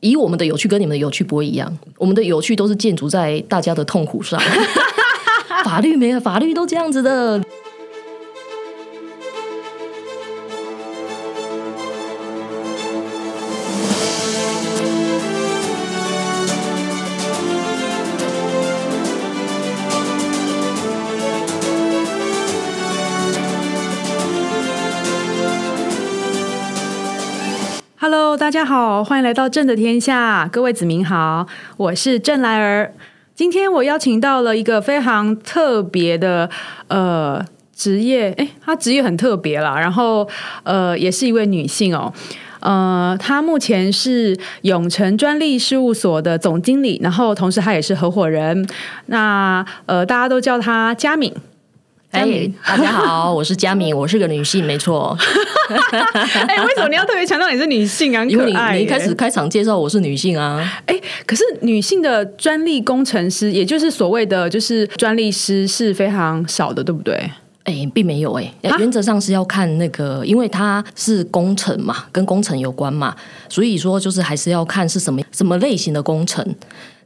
以我们的有趣跟你们的有趣不会一样，我们的有趣都是建筑在大家的痛苦上。法律没有，法律都这样子的。好，欢迎来到正的天下，各位子民好，我是郑来儿。今天我邀请到了一个非常特别的呃职业，诶，她职业很特别啦，然后呃也是一位女性哦，呃，她目前是永成专利事务所的总经理，然后同时她也是合伙人，那呃大家都叫她佳敏。哎，大家好，我是佳敏，我是个女性，没错。哎，为什么你要特别强调你是女性啊？因为你你一开始开场介绍我是女性啊。哎，可是女性的专利工程师，也就是所谓的就是专利师是非常少的，对不对？哎，并没有哎，原则上是要看那个，因为它是工程嘛，跟工程有关嘛，所以说就是还是要看是什么什么类型的工程。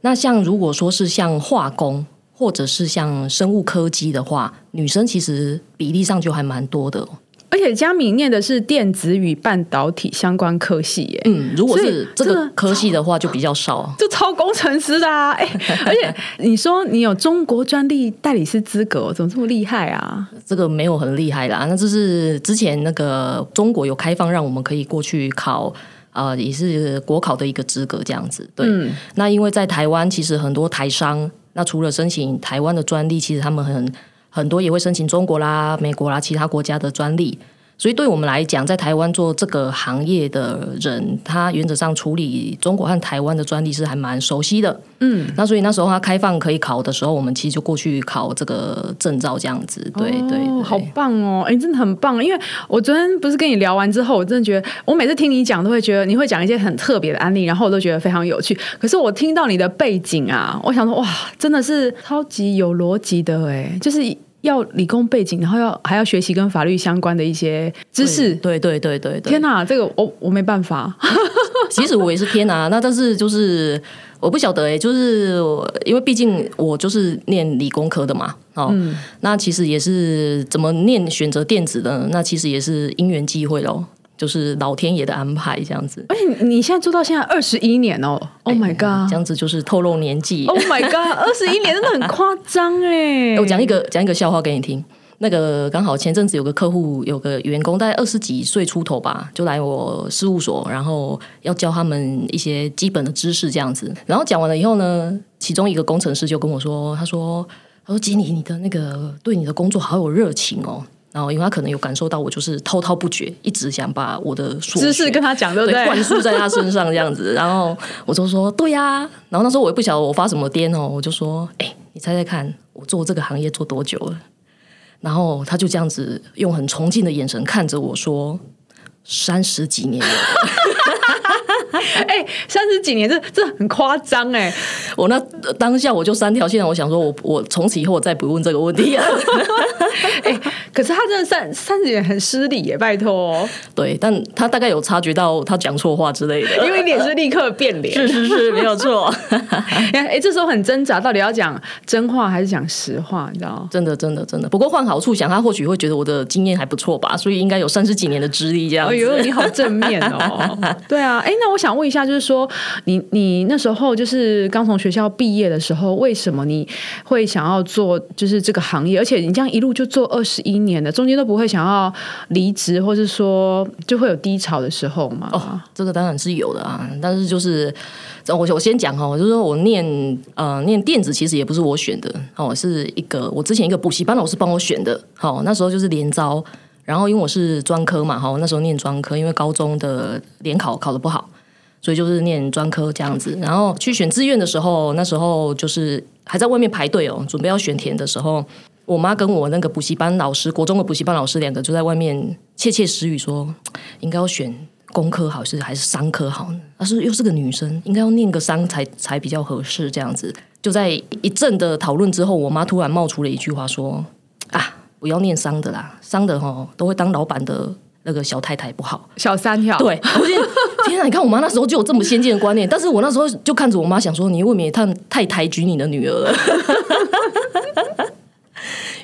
那像如果说是像化工。或者是像生物科技的话，女生其实比例上就还蛮多的。而且佳敏念的是电子与半导体相关科系耶。嗯，如果是这个科系的话，就比较少。就超工程师的啊！哎，而且你说你有中国专利代理师资格，怎么这么厉害啊？这个没有很厉害啦，那就是之前那个中国有开放，让我们可以过去考，呃，也是国考的一个资格这样子。对，那因为在台湾，其实很多台商。那除了申请台湾的专利，其实他们很很多也会申请中国啦、美国啦其他国家的专利。所以，对我们来讲，在台湾做这个行业的人，他原则上处理中国和台湾的专利是还蛮熟悉的。嗯，那所以那时候他开放可以考的时候，我们其实就过去考这个证照，这样子。对对，好棒哦！哎，真的很棒。因为我昨天不是跟你聊完之后，我真的觉得，我每次听你讲，都会觉得你会讲一些很特别的案例，然后我都觉得非常有趣。可是我听到你的背景啊，我想说，哇，真的是超级有逻辑的哎，就是。要理工背景，然后要还要学习跟法律相关的一些知识。对对对对天哪，这个我我没办法。其实我也是天哪，那但是就是我不晓得哎，就是因为毕竟我就是念理工科的嘛，哦，那其实也是怎么念选择电子的，那其实也是因缘际会喽。就是老天爷的安排这样子，而且你现在做到现在二十一年哦，Oh my god，这样子就是透露年纪，Oh my god，二十一年真的很夸张哎！我讲一个讲一个笑话给你听，那个刚好前阵子有个客户有个员工大概二十几岁出头吧，就来我事务所，然后要教他们一些基本的知识这样子，然后讲完了以后呢，其中一个工程师就跟我说，他说他说经理你的那个对你的工作好有热情哦。然后，因为他可能有感受到我就是滔滔不绝，一直想把我的知识跟他讲，对不对？灌输在他身上这样子。然后我就说：“对呀。”然后那时候我也不晓得我发什么癫哦，我就说：“哎，你猜猜看，我做这个行业做多久了？”然后他就这样子用很崇敬的眼神看着我说：“三十几年了。” 哎，三十几年，这这很夸张哎！我那当下我就三条线，我想说，我我从此以后我再不问这个问题了。哎，可是他真的三三十年很失礼耶，拜托。对，但他大概有察觉到他讲错话之类的，因为脸是立刻变脸，是是是，没有错。哎，这时候很挣扎，到底要讲真话还是讲实话？你知道真的，真的，真的。不过换好处想，他或许会觉得我的经验还不错吧，所以应该有三十几年的资历这样。哎呦，你好正面哦。对啊，哎，那我想想问一下，就是说，你你那时候就是刚从学校毕业的时候，为什么你会想要做就是这个行业？而且你这样一路就做二十一年的，中间都不会想要离职，或是说就会有低潮的时候吗？哦，这个当然是有的啊。但是就是我我先讲哦，就是说我念呃念电子，其实也不是我选的哦，是一个我之前一个补习班老师帮我选的。好，那时候就是连招，然后因为我是专科嘛，哈，那时候念专科，因为高中的联考考的不好。所以就是念专科这样子，然后去选志愿的时候，那时候就是还在外面排队哦，准备要选填的时候，我妈跟我那个补习班老师，国中的补习班老师两个就在外面窃窃私语说，应该要选工科好是还是商科好呢？她说又是个女生，应该要念个商才才比较合适这样子。就在一阵的讨论之后，我妈突然冒出了一句话说：“啊，不要念商的啦，商的哈都会当老板的。”那个小太太不好。小三跳，对，我觉得 天啊！你看我妈那时候就有这么先进的观念，但是我那时候就看着我妈想说，你未免也太太抬举你的女儿了。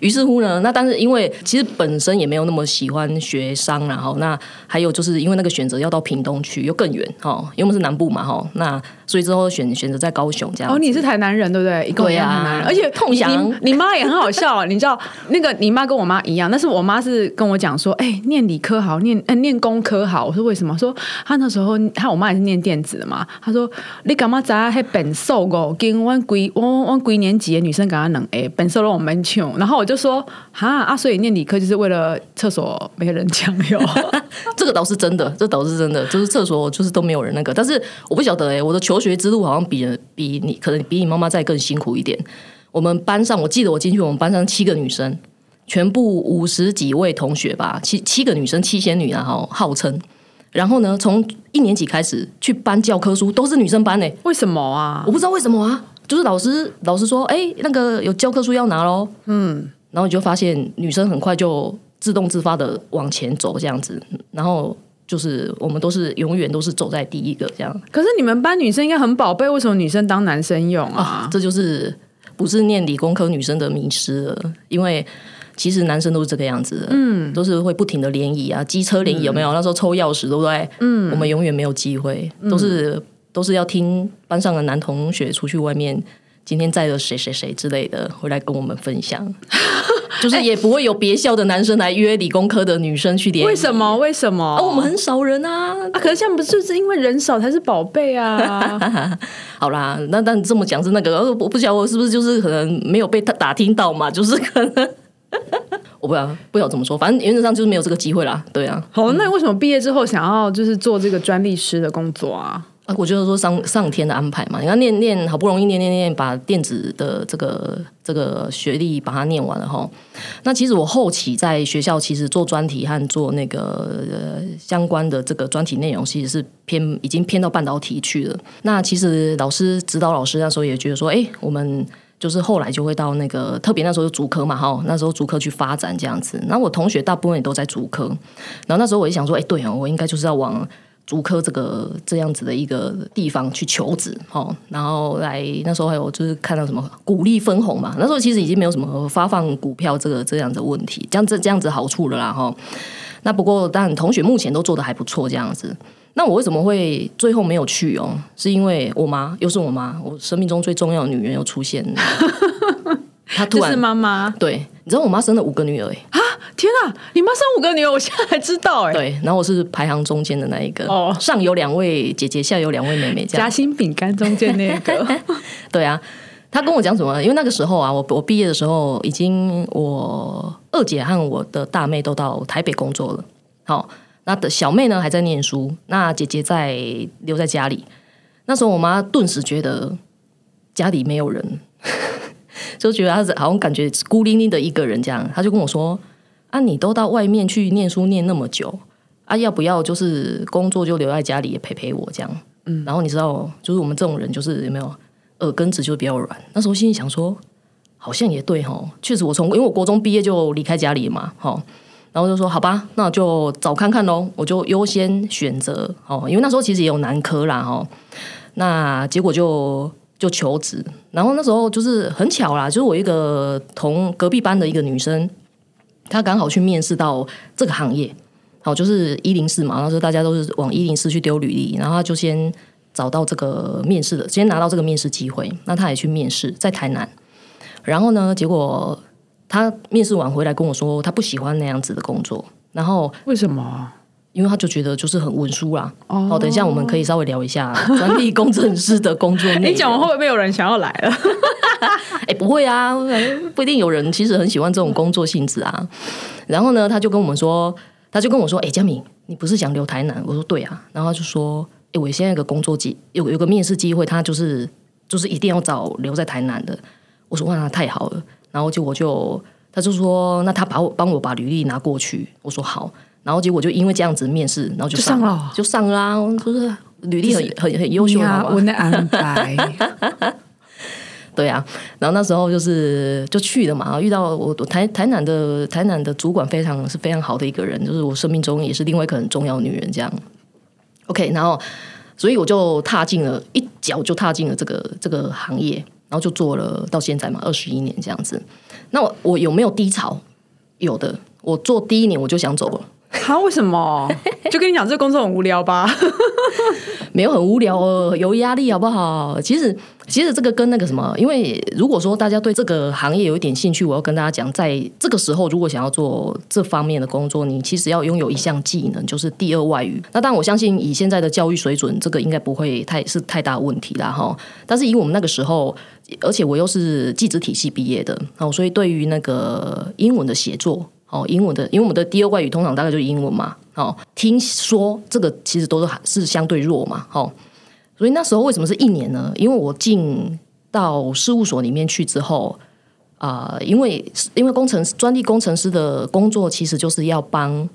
于是乎呢，那但是因为其实本身也没有那么喜欢学商，然后那还有就是因为那个选择要到屏东去，又更远哈，因为我们是南部嘛哈，那所以之后选选择在高雄这样。哦，你是台南人对不对？对呀，台南人，而且痛想你你妈也很好笑，你知道那个你妈跟我妈一样，但是我妈是跟我讲说，哎，念理科好，念呃念工科好。我说为什么？说她那时候她我妈也是念电子的嘛。她说你干嘛在黑本瘦哦，跟我归我我归年级的女生跟她能哎本瘦让我们穷，然后我就说哈啊，所以念理科就是为了厕所没人抢哟。这个倒是真的，这倒是真的，就是厕所就是都没有人那个。但是我不晓得哎，我的求学之路好像比比你可能比你妈妈再更辛苦一点。我们班上，我记得我进去，我们班上七个女生，全部五十几位同学吧，七七个女生，七仙女然后号称。然后呢，从一年级开始去搬教科书，都是女生搬呢。为什么啊？我不知道为什么啊。就是老师老师说，哎，那个有教科书要拿喽。嗯。然后你就发现女生很快就自动自发的往前走这样子，然后就是我们都是永远都是走在第一个这样。可是你们班女生应该很宝贝，为什么女生当男生用啊？这就是不是念理工科女生的迷失了，因为其实男生都是这个样子的，嗯，都是会不停的联谊啊，机车联谊有没有？那时候抽钥匙对不对？嗯，我们永远没有机会，都是都是要听班上的男同学出去外面。今天载了谁谁谁之类的回来跟我们分享，就是也不会有别校的男生来约理工科的女生去联为什么？为什么？我们很少人啊！啊，可是现在不是是因为人少才是宝贝啊！好啦，那但这么讲是那个，我不晓得我是不是就是可能没有被他打听到嘛？就是可能 我不知道，不晓得怎么说，反正原则上就是没有这个机会啦。对啊，好，那为什么毕业之后想要就是做这个专利师的工作啊？啊，我就是说上上天的安排嘛，你看念念好不容易念念念，把电子的这个这个学历把它念完了哈。那其实我后期在学校其实做专题和做那个呃相关的这个专题内容，其实是偏已经偏到半导体去了。那其实老师指导老师那时候也觉得说，哎，我们就是后来就会到那个特别那时候主科嘛哈，那时候主科去发展这样子。那我同学大部分也都在主科，然后那时候我就想说，哎，对哦，我应该就是要往。竹科这个这样子的一个地方去求职，哦，然后来那时候还有就是看到什么股利分红嘛，那时候其实已经没有什么发放股票这个这样的问题，这样这这样子好处了啦，哈。那不过但同学目前都做的还不错，这样子。那我为什么会最后没有去哦？是因为我妈又是我妈，我生命中最重要的女人又出现了。她突然是妈妈，对，你知道我妈生了五个女儿哎啊！天啊，你妈生五个女儿，我现在才知道哎。对，然后我是排行中间的那一个，哦，上有两位姐姐，下有两位妹妹，夹心饼干中间那个。对啊，他跟我讲什么？因为那个时候啊，我我毕业的时候，已经我二姐和我的大妹都到台北工作了。好，那的小妹呢还在念书，那姐姐在留在家里。那时候我妈顿时觉得家里没有人。就觉得他是好像感觉孤零零的一个人这样，他就跟我说：“啊，你都到外面去念书念那么久，啊，要不要就是工作就留在家里陪陪我这样？”嗯，然后你知道，就是我们这种人就是有没有耳根子就比较软。那时候心里想说，好像也对哈，确实我从因为我国中毕业就离开家里嘛，哈，然后就说好吧，那就早看看喽，我就优先选择哦，因为那时候其实也有男科啦哈，那结果就。就求职，然后那时候就是很巧啦，就是我一个同隔壁班的一个女生，她刚好去面试到这个行业，好，就是一零四嘛，那时候大家都是往一零四去丢履历，然后他就先找到这个面试的，先拿到这个面试机会，那他也去面试，在台南，然后呢，结果他面试完回来跟我说，他不喜欢那样子的工作，然后为什么？因为他就觉得就是很文书啦。哦，等一下我们可以稍微聊一下专利工程师的工作内容。你讲完会不会有人想要来了？哎，不会啊，不一定有人其实很喜欢这种工作性质啊。然后呢，他就跟我们说，他就跟我说：“哎，佳敏，你不是想留台南？”我说：“对啊。”然后就说：“哎，我现在有个工作机，有有个面试机会，他就是就是一定要找留在台南的。”我说：“哇，那太好了。”然后就我就他就说：“那他把我帮我把履历拿过去。”我说：“好。”然后结果就因为这样子面试，然后就上了，就上啦，就是履历很很很优秀啊，我的安排。对啊，然后那时候就是就去了嘛，遇到我我台台南的台南的主管非常是非常好的一个人，就是我生命中也是另外一个很重要女人，这样。OK，然后所以我就踏进了一脚就踏进了这个这个行业，然后就做了到现在嘛，二十一年这样子。那我我有没有低潮？有的，我做第一年我就想走了。他为什么？就跟你讲，这个工作很无聊吧？没有很无聊哦，有压力好不好？其实，其实这个跟那个什么，因为如果说大家对这个行业有一点兴趣，我要跟大家讲，在这个时候如果想要做这方面的工作，你其实要拥有一项技能，就是第二外语。那当然，我相信以现在的教育水准，这个应该不会太是太大问题啦哈。但是以我们那个时候，而且我又是技职体系毕业的哦，所以对于那个英文的写作。哦，英文的，因为我们的第二外语通常大概就是英文嘛。哦，听说这个其实都是是相对弱嘛。哦，所以那时候为什么是一年呢？因为我进到事务所里面去之后，啊，因为因为工程师专利工程师的工作其实就是要帮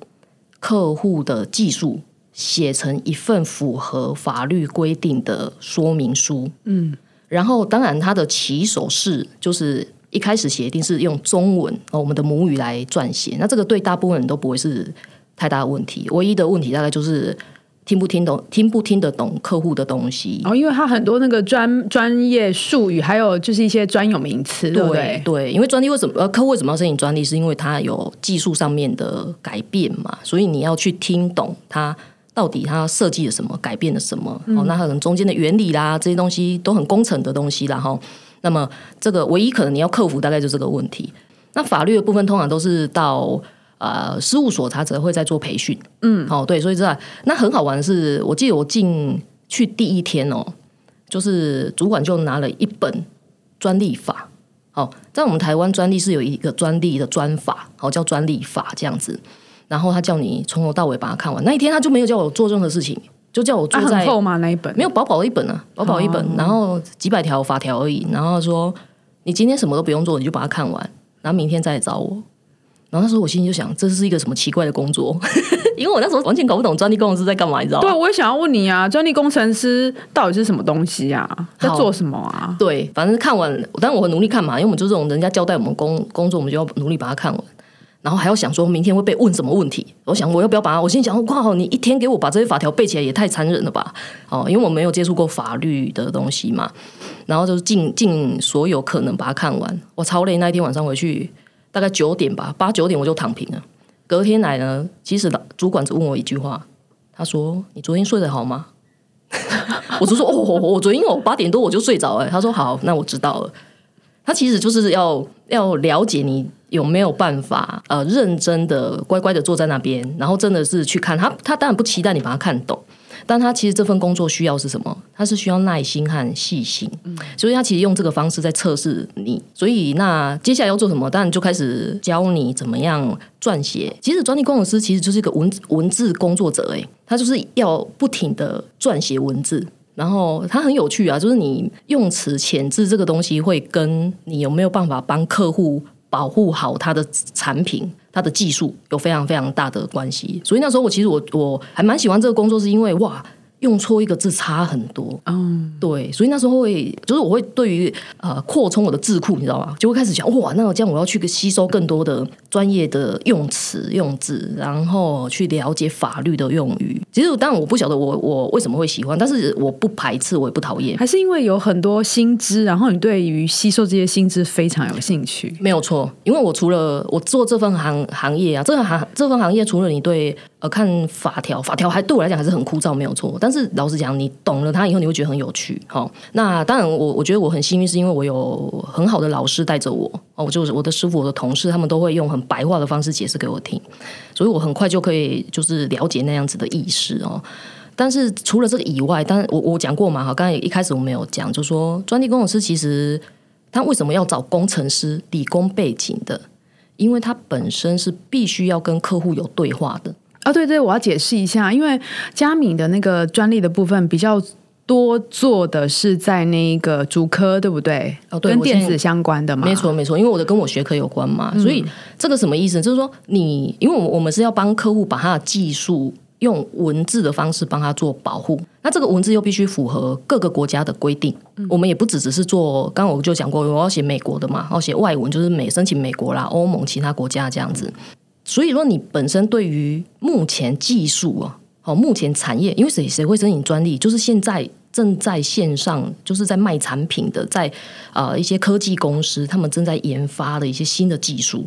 客户的技术写成一份符合法律规定的说明书。嗯，然后当然它的起手式就是。一开始写一定是用中文哦，我们的母语来撰写，那这个对大部分人都不会是太大的问题。唯一的问题大概就是听不听懂、听不听得懂客户的东西哦，因为它很多那个专专业术语，还有就是一些专有名词，对？对，因为专利为什么呃客户为什么要申请专利？是因为它有技术上面的改变嘛，所以你要去听懂它到底它设计了什么，改变了什么哦，那可能中间的原理啦，这些东西都很工程的东西，然后。那么，这个唯一可能你要克服大概就这个问题。那法律的部分通常都是到呃事务所，他则会在做培训。嗯，好，对，所以这那很好玩的是，我记得我进去第一天哦，就是主管就拿了一本专利法。好，在我们台湾专利是有一个专利的专法，好叫专利法这样子。然后他叫你从头到尾把它看完。那一天他就没有叫我做任何事情。就叫我坐在厚吗？那一本没有薄薄的一本啊，薄薄一本，然后几百条法条而已。然后说你今天什么都不用做，你就把它看完，然后明天再来找我。然后那时候我心里就想，这是一个什么奇怪的工作？因为我那时候完全搞不懂专利工程师在干嘛，你知道吗？对，我也想要问你啊，专利工程师到底是什么东西啊？在做什么啊？对，反正看完，但我很努力看嘛，因为我们就这种人家交代我们工工作，我们就要努力把它看完。然后还要想说明天会被问什么问题？我想我要不要把它？我心想，哇，你一天给我把这些法条背起来也太残忍了吧！哦，因为我没有接触过法律的东西嘛。然后就是尽尽所有可能把它看完。我超累，那一天晚上回去大概九点吧，八九点我就躺平了。隔天来呢，其实主管只问我一句话，他说：“你昨天睡得好吗？” 我就说：“哦，我昨天我八点多我就睡着了。”他说：“好，那我知道了。”他其实就是要要了解你。有没有办法呃认真的乖乖的坐在那边，然后真的是去看他？他当然不期待你把他看懂，但他其实这份工作需要是什么？他是需要耐心和细心，所以他其实用这个方式在测试你。所以那接下来要做什么？当然就开始教你怎么样撰写。其实专利工程师其实就是一个文文字工作者，诶，他就是要不停的撰写文字，然后他很有趣啊，就是你用词遣字这个东西会跟你有没有办法帮客户。保护好它的产品，它的技术有非常非常大的关系。所以那时候我其实我我还蛮喜欢这个工作，是因为哇。用错一个字差很多，嗯，对，所以那时候会就是我会对于呃扩充我的字库，你知道吗？就会开始想哇，那我这样我要去吸收更多的专业的用词用字，然后去了解法律的用语。其实当然我不晓得我我为什么会喜欢，但是我不排斥，我也不讨厌，还是因为有很多新知，然后你对于吸收这些新知非常有兴趣。没有错，因为我除了我做这份行行业啊，这个行这份行业除了你对。呃，看法条，法条还对我来讲还是很枯燥，没有错。但是是老实讲，你懂了它以后，你会觉得很有趣。好，那当然，我我觉得我很幸运，是因为我有很好的老师带着我。哦，就是我的师傅、我的同事，他们都会用很白话的方式解释给我听，所以我很快就可以就是了解那样子的意思哦。但是除了这个以外，当然我我讲过嘛，哈，刚才一开始我没有讲，就说专利工程师其实他为什么要找工程师、理工背景的？因为他本身是必须要跟客户有对话的。啊，对对，我要解释一下，因为佳敏的那个专利的部分比较多做的是在那个主科，对不对？哦，对，跟电子相关的嘛，没错没错，因为我的跟我学科有关嘛，所以这个什么意思？就是说你，因为我们我们是要帮客户把他的技术用文字的方式帮他做保护。那这个文字又必须符合各个国家的规定。我们也不只只是做，刚刚我就讲过，我要写美国的嘛，要写外文，就是美申请美国啦、欧盟其他国家这样子。所以说，你本身对于目前技术啊，哦，目前产业，因为谁谁会申请专利，就是现在正在线上，就是在卖产品的，在呃一些科技公司，他们正在研发的一些新的技术。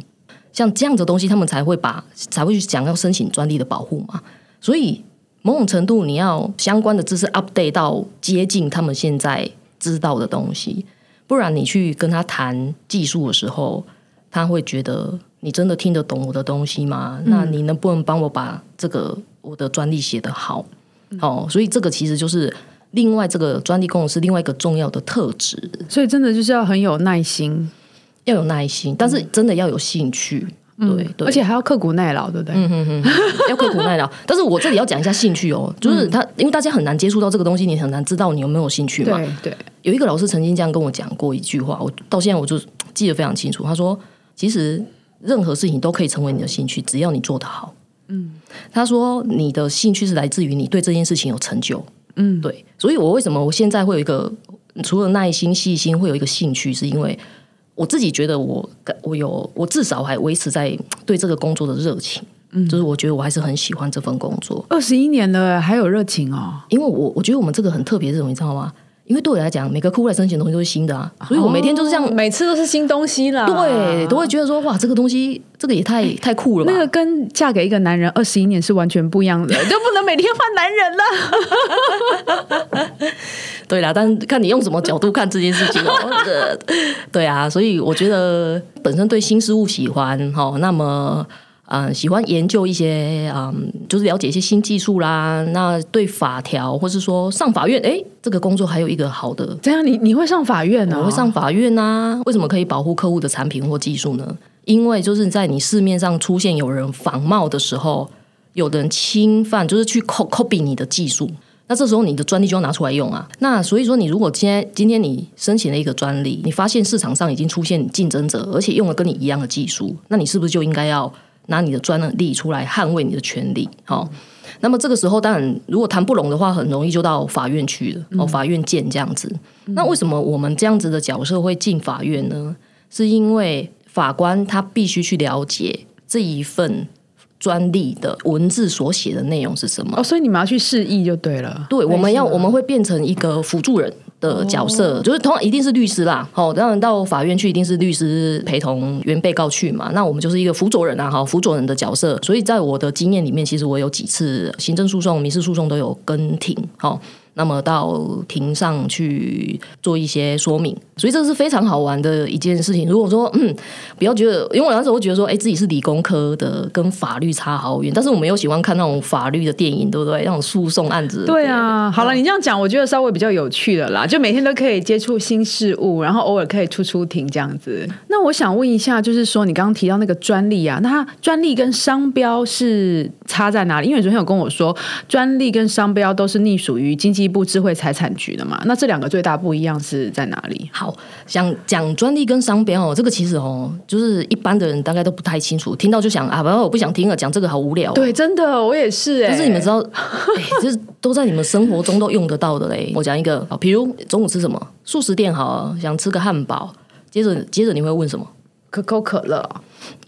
像这样的东西，他们才会把才会去想要申请专利的保护嘛。所以某种程度，你要相关的知识 update 到接近他们现在知道的东西，不然你去跟他谈技术的时候，他会觉得你真的听得懂我的东西吗？那你能不能帮我把这个我的专利写得好？哦，所以这个其实就是另外这个专利公司另外一个重要的特质，所以真的就是要很有耐心。要有耐心，但是真的要有兴趣，对对，而且还要刻苦耐劳，对不对？要刻苦耐劳。但是我这里要讲一下兴趣哦，就是他，因为大家很难接触到这个东西，你很难知道你有没有兴趣嘛。对对，有一个老师曾经这样跟我讲过一句话，我到现在我就记得非常清楚。他说：“其实任何事情都可以成为你的兴趣，只要你做得好。”嗯，他说：“你的兴趣是来自于你对这件事情有成就。”嗯，对。所以我为什么我现在会有一个除了耐心、细心，会有一个兴趣，是因为。我自己觉得，我我有我至少还维持在对这个工作的热情，嗯，就是我觉得我还是很喜欢这份工作。二十一年了，还有热情哦。因为我我觉得我们这个很特别，这种你知道吗？因为对我来讲，每个客户来申请的东西都是新的啊，所以我每天就是这样，每次都是新东西啦。对，都会觉得说哇，这个东西这个也太太酷了吧。那个跟嫁给一个男人二十一年是完全不一样的，就不能每天换男人了。对啦，但看你用什么角度看这件事情哦。对啊，所以我觉得本身对新事物喜欢哈，那么。嗯，喜欢研究一些嗯，就是了解一些新技术啦。那对法条，或是说上法院，哎，这个工作还有一个好的。这样，你你会上法院呢？我会上法院啊。为什么可以保护客户的产品或技术呢？因为就是在你市面上出现有人仿冒的时候，有的人侵犯，就是去 copy 你的技术，那这时候你的专利就要拿出来用啊。那所以说，你如果今天今天你申请了一个专利，你发现市场上已经出现竞争者，而且用了跟你一样的技术，那你是不是就应该要？拿你的专利出来捍卫你的权利，好，那么这个时候当然，如果谈不拢的话，很容易就到法院去了，哦，法院见这样子。那为什么我们这样子的角色会进法院呢？是因为法官他必须去了解这一份专利的文字所写的内容是什么。哦，所以你们要去示意就对了。对，我们要我们会变成一个辅助人。的角色就是通常一定是律师啦，好，当然到法院去一定是律师陪同原被告去嘛。那我们就是一个辅佐人啊，哈，辅佐人的角色。所以在我的经验里面，其实我有几次行政诉讼、民事诉讼都有跟庭，好。那么到庭上去做一些说明，所以这是非常好玩的一件事情。如果说嗯，不要觉得，因为我那时候觉得说，哎，自己是理工科的，跟法律差好远。但是我们又喜欢看那种法律的电影，对不对？那种诉讼案子。对啊，好了，你这样讲，我觉得稍微比较有趣的啦。就每天都可以接触新事物，然后偶尔可以出出庭这样子。那我想问一下，就是说你刚刚提到那个专利啊，那专利跟商标是差在哪里？因为昨天有跟我说，专利跟商标都是隶属于经济。部智慧财产局的嘛，那这两个最大不一样是在哪里？好，想讲专利跟商标哦，这个其实哦，就是一般的人大概都不太清楚，听到就想啊，不，我不想听了，讲这个好无聊。对，真的，我也是。但是你们知道，就是都在你们生活中都用得到的嘞。我讲一个，比如中午吃什么？素食店好，想吃个汉堡，接着接着你会问什么？可口可乐。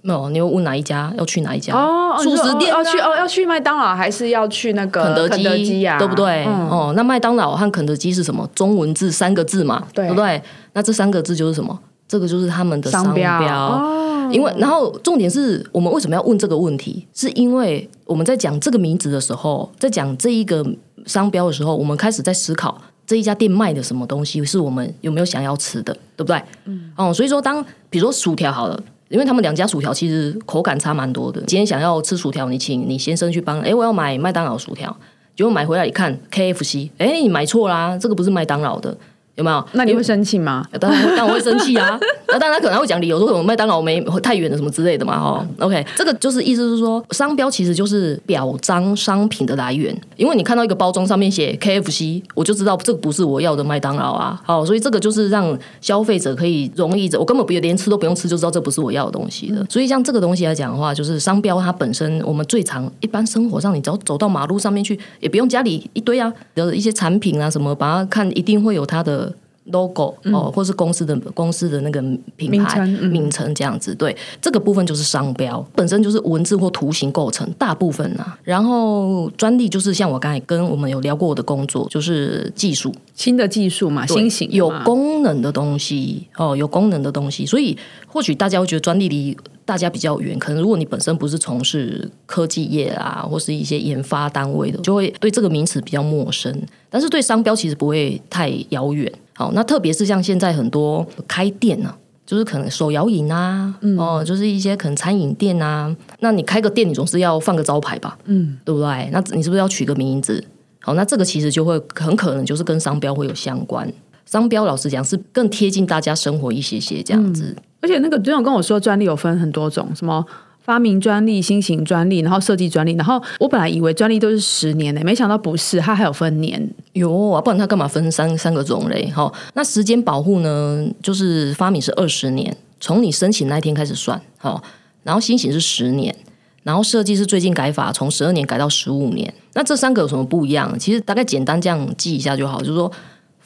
没有，你会问哪一家？要去哪一家？哦，素食店要去哦，要去麦当劳还是要去那个肯德基呀？对不对？哦，那麦当劳和肯德基是什么？中文字三个字嘛，对不对？那这三个字就是什么？这个就是他们的商标。因为，然后重点是我们为什么要问这个问题？是因为我们在讲这个名字的时候，在讲这一个商标的时候，我们开始在思考这一家店卖的什么东西是我们有没有想要吃的，对不对？嗯。哦，所以说，当比如说薯条好了。因为他们两家薯条其实口感差蛮多的。今天想要吃薯条，你请你先生去帮。哎，我要买麦当劳薯条，结果买回来一看，KFC，哎，你买错啦，这个不是麦当劳的。有没有？那你会生气吗？当然，当然会生气啊！那当然，他可能会讲理由，说什么麦当劳没太远了什么之类的嘛，哈。OK，这个就是意思是说，商标其实就是表彰商品的来源。因为你看到一个包装上面写 KFC，我就知道这个不是我要的麦当劳啊。好，所以这个就是让消费者可以容易，我根本不连吃都不用吃，就知道这不是我要的东西的。所以像这个东西来讲的话，就是商标它本身，我们最常一般生活上，你只要走到马路上面去，也不用家里一堆啊的一些产品啊什么，把它看一定会有它的。Logo 哦，或是公司的公司的那个品牌名称这样子，对这个部分就是商标，本身就是文字或图形构成大部分啊。然后专利就是像我刚才跟我们有聊过我的工作，就是技术。新的技术嘛，新型有功能的东西哦，有功能的东西，所以或许大家会觉得专利离大家比较远。可能如果你本身不是从事科技业啊，或是一些研发单位的，就会对这个名词比较陌生。但是对商标其实不会太遥远。好，那特别是像现在很多开店呢，就是可能手摇饮啊，哦，就是一些可能餐饮店啊，那你开个店，你总是要放个招牌吧，嗯，对不对？那你是不是要取个名字？好，那这个其实就会很可能就是跟商标会有相关。商标老实讲是更贴近大家生活一些些这样子。而且那个总总跟我说，专利有分很多种，什么？发明专利、新型专利，然后设计专利，然后我本来以为专利都是十年的，没想到不是，它还有分年。有啊，不然它干嘛分三三个种类？哈，那时间保护呢？就是发明是二十年，从你申请那一天开始算。好，然后新型是十年，然后设计是最近改法，从十二年改到十五年。那这三个有什么不一样？其实大概简单这样记一下就好，就是说。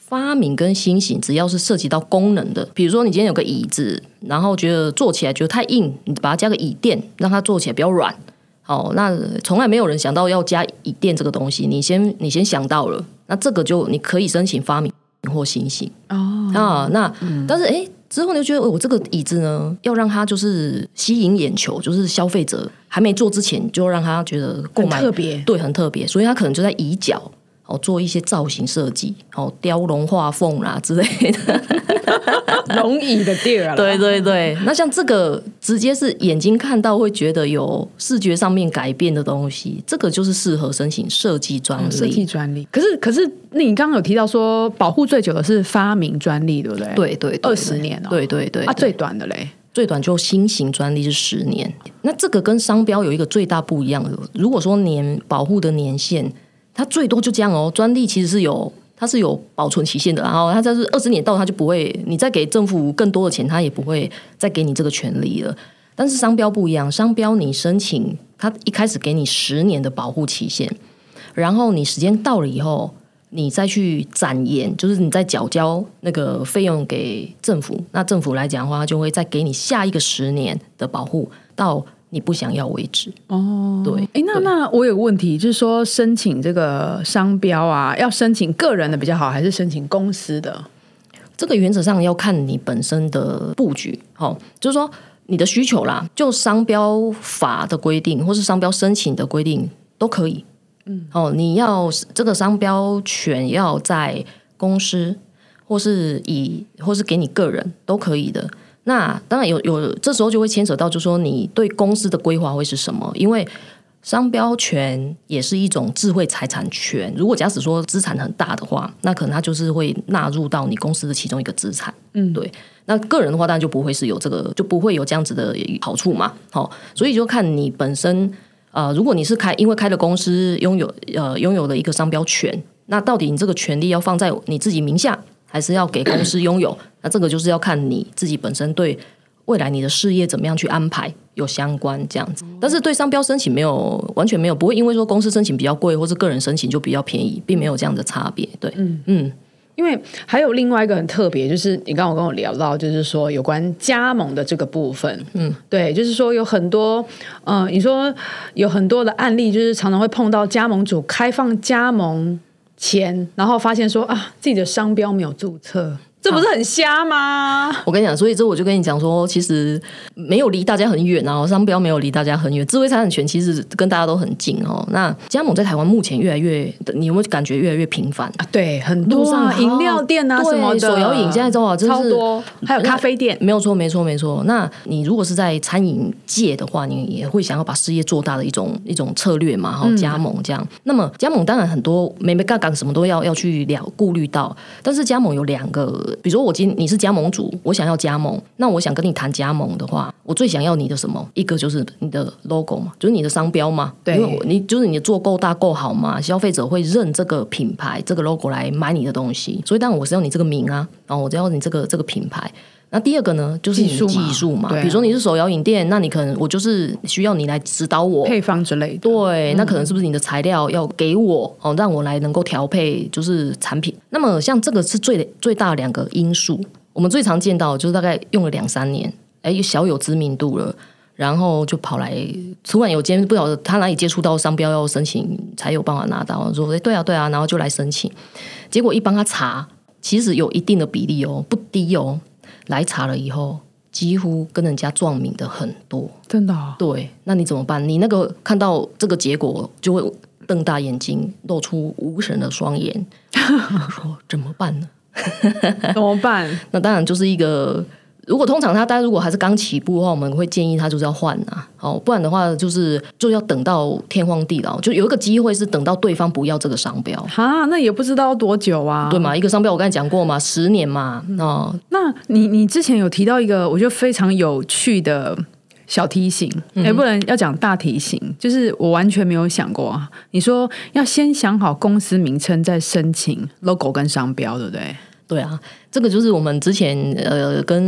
发明跟新型，只要是涉及到功能的，比如说你今天有个椅子，然后觉得坐起来觉得太硬，你把它加个椅垫，让它坐起来比较软。好，那从来没有人想到要加椅垫这个东西，你先你先想到了，那这个就你可以申请发明或新型哦。啊，那但是哎，之后你就觉得我这个椅子呢，要让它就是吸引眼球，就是消费者还没坐之前就让他觉得购买特别对很特别，所以他可能就在椅脚。哦，做一些造型设计，哦，雕龙画凤啦之类的，龙椅的地儿。对对对，那像这个直接是眼睛看到会觉得有视觉上面改变的东西，这个就是适合申请设计专利。设计专利，可是可是，那你刚刚有提到说保护最久的是发明专利，对不对？对对，二十年哦。对对对，啊，最短的嘞，最短就新型专利是十年。那这个跟商标有一个最大不一样的，如果说年保护的年限。它最多就这样哦，专利其实是有，它是有保存期限的，然后它就是二十年到，它就不会，你再给政府更多的钱，它也不会再给你这个权利了。但是商标不一样，商标你申请，它一开始给你十年的保护期限，然后你时间到了以后，你再去展延，就是你再缴交那个费用给政府，那政府来讲的话，就会再给你下一个十年的保护到。你不想要为止哦，对，哎，那那我有个问题，就是说申请这个商标啊，要申请个人的比较好，还是申请公司的？这个原则上要看你本身的布局，好，就是说你的需求啦，就商标法的规定，或是商标申请的规定都可以。嗯，哦，你要这个商标权要在公司，或是以，或是给你个人都可以的。那当然有有，这时候就会牵扯到，就说你对公司的规划会是什么？因为商标权也是一种智慧财产权。如果假使说资产很大的话，那可能它就是会纳入到你公司的其中一个资产。嗯，对。那个人的话，当然就不会是有这个，就不会有这样子的好处嘛。好，所以就看你本身呃，如果你是开，因为开了公司拥有呃拥有了一个商标权，那到底你这个权利要放在你自己名下？还是要给公司拥有，那这个就是要看你自己本身对未来你的事业怎么样去安排有相关这样子。但是对商标申请没有完全没有，不会因为说公司申请比较贵，或是个人申请就比较便宜，并没有这样的差别。对，嗯嗯，因为还有另外一个很特别，就是你刚刚跟我聊到，就是说有关加盟的这个部分。嗯，对，就是说有很多，嗯，你说有很多的案例，就是常常会碰到加盟主开放加盟。钱，然后发现说啊，自己的商标没有注册，这不是很瞎吗？我跟你讲，所以这我就跟你讲说，其实没有离大家很远啊，商标没有离大家很远，智慧财产权其实跟大家都很近哦。那加盟在台湾目前越来越，你有没有感觉越来越频繁？啊，对，很多啊，饮料店啊什么的，手摇饮现在都啊，超多，还有咖啡店，没有错，没错，没错。那你如果是在餐饮界的话，你也会想要把事业做大的一种一种策略嘛，哈，加盟这样。那么加盟当然很多，每每杠杠什么都要要去了顾虑到，但是加盟有两个，比如说我今你是加盟主，我想要加盟，那我想跟你谈加盟的话，我最想要你的什么？一个就是你的 logo 嘛，就是你的商标嘛，对，因为你就是你做够大够好嘛，消费者会认这个品牌这个 logo 来买你的东西，所以当然我是要你这个名啊，然后我要你这个这个品牌。那第二个呢，就是你的技术嘛，比如说你是手摇饮店，那你可能我就是需要你来指导我配方之类的。对，那可能是不是你的材料要给我哦，让我来能够调配就是产品。那么像这个是最最大两个因素，我们最常见到就是大概用了两三年，哎，小有知名度了，然后就跑来突然有间不晓得他哪里接触到商标要申请才有办法拿到，说哎对啊对啊，然后就来申请，结果一帮他查，其实有一定的比例哦，不低哦。来查了以后，几乎跟人家撞名的很多，真的。对，那你怎么办？你那个看到这个结果，就会瞪大眼睛，露出无神的双眼，说怎么办呢？怎么办？那当然就是一个。如果通常他，大家如果还是刚起步的话，我们会建议他就是要换啊，哦，不然的话就是就要等到天荒地老，就有一个机会是等到对方不要这个商标哈，那也不知道多久啊，对嘛？一个商标我刚才讲过嘛，十年嘛，哦，那你你之前有提到一个我觉得非常有趣的小提醒，哎，不能要讲大提醒，就是我完全没有想过啊。你说要先想好公司名称再申请 logo 跟商标，对不对？对啊，这个就是我们之前呃跟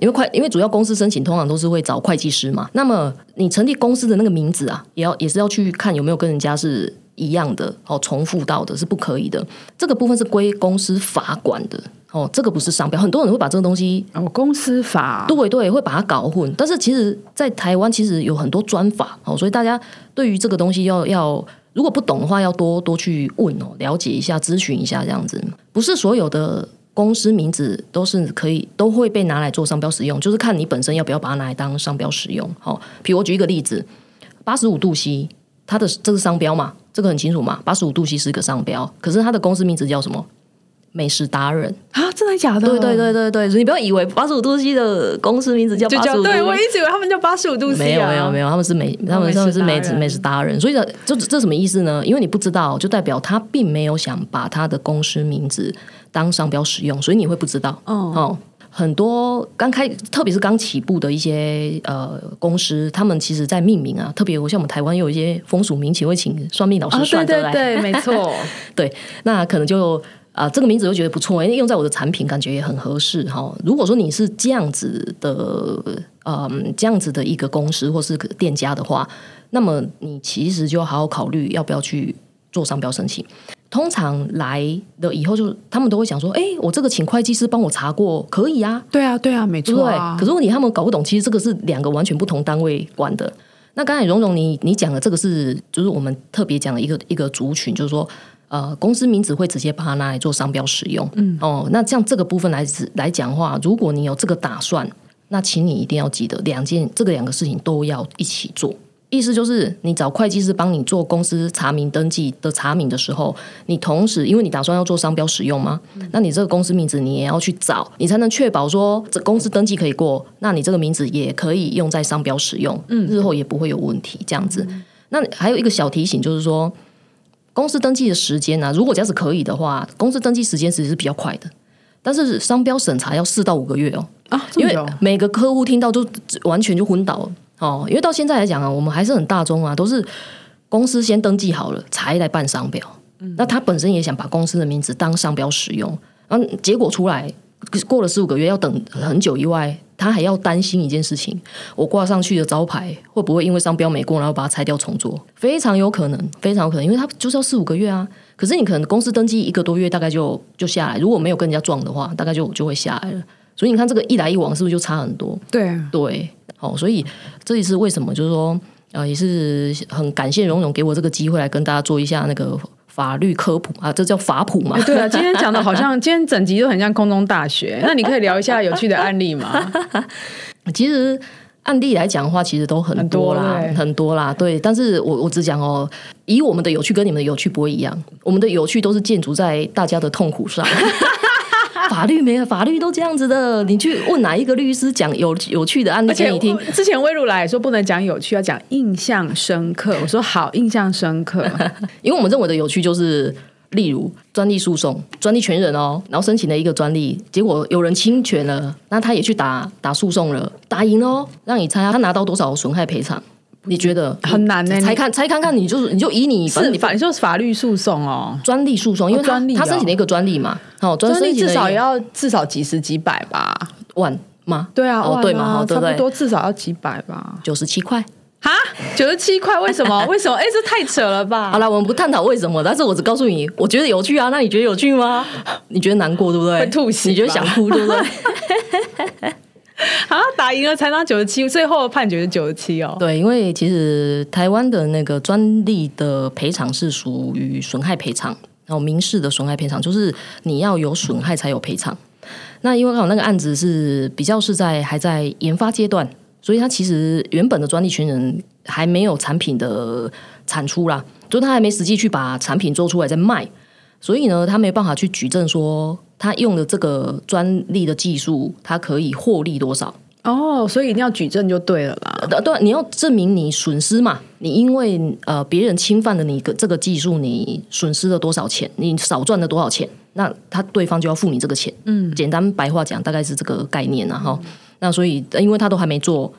因为会因为主要公司申请通常都是会找会计师嘛，那么你成立公司的那个名字啊，也要也是要去看有没有跟人家是一样的哦，重复到的是不可以的。这个部分是归公司法管的哦，这个不是商标。很多人会把这个东西哦，公司法对对会把它搞混，但是其实，在台湾其实有很多专法哦，所以大家对于这个东西要要如果不懂的话，要多多去问哦，了解一下，咨询一下这样子，不是所有的。公司名字都是可以，都会被拿来做商标使用，就是看你本身要不要把它拿来当商标使用。好，比如我举一个例子，八十五度 C，它的这个商标嘛，这个很清楚嘛，八十五度 C 是一个商标，可是它的公司名字叫什么？美食达人啊，真的假的？对对对对对，你不要以为八十五度 C 的公司名字叫八十五度，对我一直以为他们叫八十五度 C，没有没有没有，他们是美，他们他们是美食美食达人，所以这这这什么意思呢？因为你不知道，就代表他并没有想把他的公司名字当商标使用，所以你会不知道哦。很多刚开，特别是刚起步的一些呃公司，他们其实在命名啊，特别我像我们台湾有一些风俗民情，会请算命老师算的来，对，没错，对，那可能就。啊，这个名字我觉得不错，因为用在我的产品感觉也很合适哈。如果说你是这样子的，嗯，这样子的一个公司或是店家的话，那么你其实就要好好考虑要不要去做商标申请。通常来的以后，就他们都会想说，哎，我这个请会计师帮我查过，可以啊？对啊，对啊，没错。对，可是问题他们搞不懂，其实这个是两个完全不同单位管的。那刚才蓉蓉你你讲的这个是，就是我们特别讲的一个一个族群，就是说。呃，公司名字会直接把它拿来做商标使用。嗯，哦，那像这个部分来来讲话，如果你有这个打算，那请你一定要记得两件，这个两个事情都要一起做。意思就是，你找会计师帮你做公司查明登记的查明的时候，你同时因为你打算要做商标使用吗？那你这个公司名字你也要去找，你才能确保说这公司登记可以过，那你这个名字也可以用在商标使用，嗯，日后也不会有问题。这样子，那还有一个小提醒就是说。公司登记的时间呢？如果假使可以的话，公司登记时间其实是比较快的。但是商标审查要四到五个月哦啊，因为每个客户听到就完全就昏倒哦。因为到现在来讲啊，我们还是很大众啊，都是公司先登记好了才来办商标。那他本身也想把公司的名字当商标使用，然后结果出来过了四五个月要等很久以外。他还要担心一件事情：我挂上去的招牌会不会因为商标没过，然后把它拆掉重做？非常有可能，非常有可能，因为他就是要四五个月啊。可是你可能公司登记一个多月，大概就就下来。如果没有跟人家撞的话，大概就就会下来了。所以你看，这个一来一往，是不是就差很多？对对，好，所以这也是为什么就是说，呃，也是很感谢荣荣给我这个机会来跟大家做一下那个。法律科普啊，这叫法普嘛？对啊，今天讲的好像 今天整集都很像空中大学。那你可以聊一下有趣的案例吗？其实案例来讲的话，其实都很多啦，很多啦。对，但是我我只讲哦，以我们的有趣跟你们的有趣不会一样，我们的有趣都是建筑在大家的痛苦上。法律没有，法律都这样子的。你去问哪一个律师讲有有趣的案例给你听？之前魏如来说不能讲有趣，要讲印象深刻。我说好，印象深刻，因为我们认为的有趣就是，例如专利诉讼，专利权人哦，然后申请了一个专利，结果有人侵权了，那他也去打打诉讼了，打赢了，让你猜他拿到多少损害赔偿？你觉得很难呢？才看才看看，你就是你就以你是法，你就是法律诉讼哦，专利诉讼，因为专利他申请了一个专利嘛，哦，专利至少要至少几十几百吧，万吗？对啊，哦对嘛，差不多至少要几百吧，九十七块哈，九十七块，为什么？为什么？哎，这太扯了吧！好了，我们不探讨为什么，但是我只告诉你，我觉得有趣啊。那你觉得有趣吗？你觉得难过对不对？会吐血，你觉得想哭对不对？啊，打赢了才拿九十七，最后判决是九十七哦。对，因为其实台湾的那个专利的赔偿是属于损害赔偿，然后民事的损害赔偿就是你要有损害才有赔偿。那因为刚好那个案子是比较是在还在研发阶段，所以它其实原本的专利权人还没有产品的产出啦，就他还没实际去把产品做出来再卖，所以呢，他没办法去举证说。他用的这个专利的技术，他可以获利多少？哦，所以一定要举证就对了啦。对，你要证明你损失嘛？你因为呃别人侵犯了你个这个技术，你损失了多少钱？你少赚了多少钱？那他对方就要付你这个钱。嗯，简单白话讲，大概是这个概念啊。哈，那所以因为他都还没做。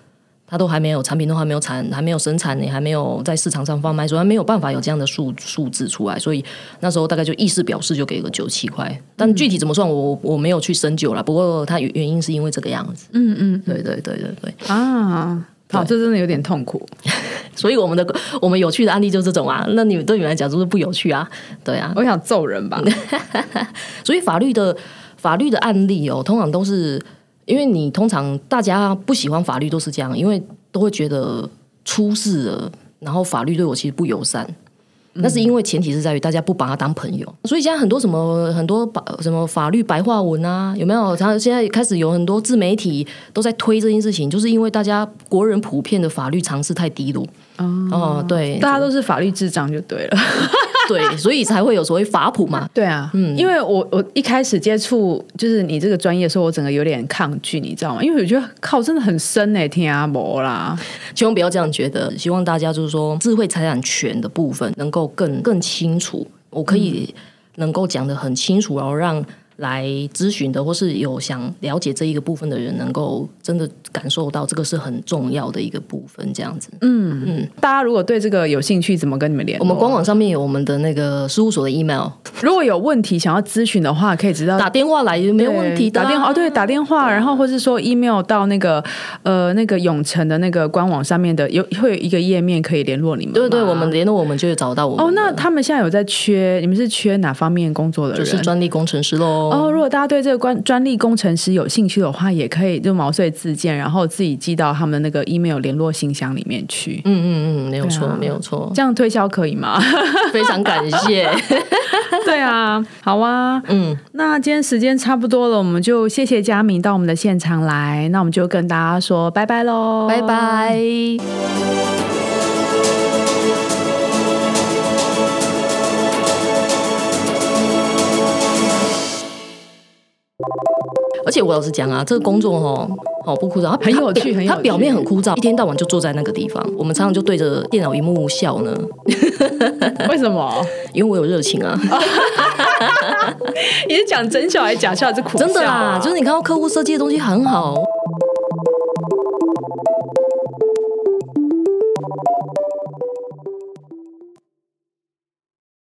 他都还没有产品，都还没有产，还没有生产，你还没有在市场上贩卖，所以没有办法有这样的数数字出来。所以那时候大概就意思表示就给个九七块，但具体怎么算，我我没有去深究了。不过它原因是因为这个样子。嗯嗯，对对对对对啊，好，这真的有点痛苦。所以我们的我们有趣的案例就是这种啊，那你们对你们来讲就是不有趣啊？对啊，我想揍人吧。所以法律的法律的案例哦，通常都是。因为你通常大家不喜欢法律都是这样，因为都会觉得出事了，然后法律对我其实不友善。那是因为前提是在于大家不把他当朋友，所以现在很多什么很多法什么法律白话文啊，有没有？然后现在开始有很多自媒体都在推这件事情，就是因为大家国人普遍的法律常识太低落。哦，对，大家都是法律智障就对了。对，所以才会有所谓法普嘛。对啊，嗯，因为我我一开始接触就是你这个专业的时候，我整个有点抗拒，你知道吗？因为我觉得靠，真的很深哎，天啊，魔啦！千万不要这样觉得，希望大家就是说智慧财产权的部分能够更更清楚，我可以能够讲的很清楚，然后让。来咨询的，或是有想了解这一个部分的人，能够真的感受到这个是很重要的一个部分，这样子。嗯嗯，大家如果对这个有兴趣，怎么跟你们联络？我们官网上面有我们的那个事务所的 email。如果有问题想要咨询的话，可以直接打电话来没有问题。打电话哦，对，打电话，然后或是说 email 到那个呃那个永城的那个官网上面的，有会有一个页面可以联络你们。对对，我们联络我们就会找到我们。哦，那他们现在有在缺？你们是缺哪方面工作的人？就是专利工程师喽。哦，如果大家对这个专专利工程师有兴趣的话，也可以就毛遂自荐，然后自己寄到他们那个 email 联络信箱里面去。嗯嗯嗯，没有错，没有错。这样推销可以吗？非常感谢。对啊，好啊。嗯，那今天时间差不多了，我们就谢谢佳明到我们的现场来，那我们就跟大家说拜拜喽，拜拜。而且我老实讲啊，这个工作哦，好不枯燥，很有趣，很它表面很枯燥，一天到晚就坐在那个地方，我们常常就对着电脑荧幕笑呢。为什么？因为我有热情啊。你是讲真笑还是假笑还是苦笑？真的啦，就是你看到客户设计的东西很好。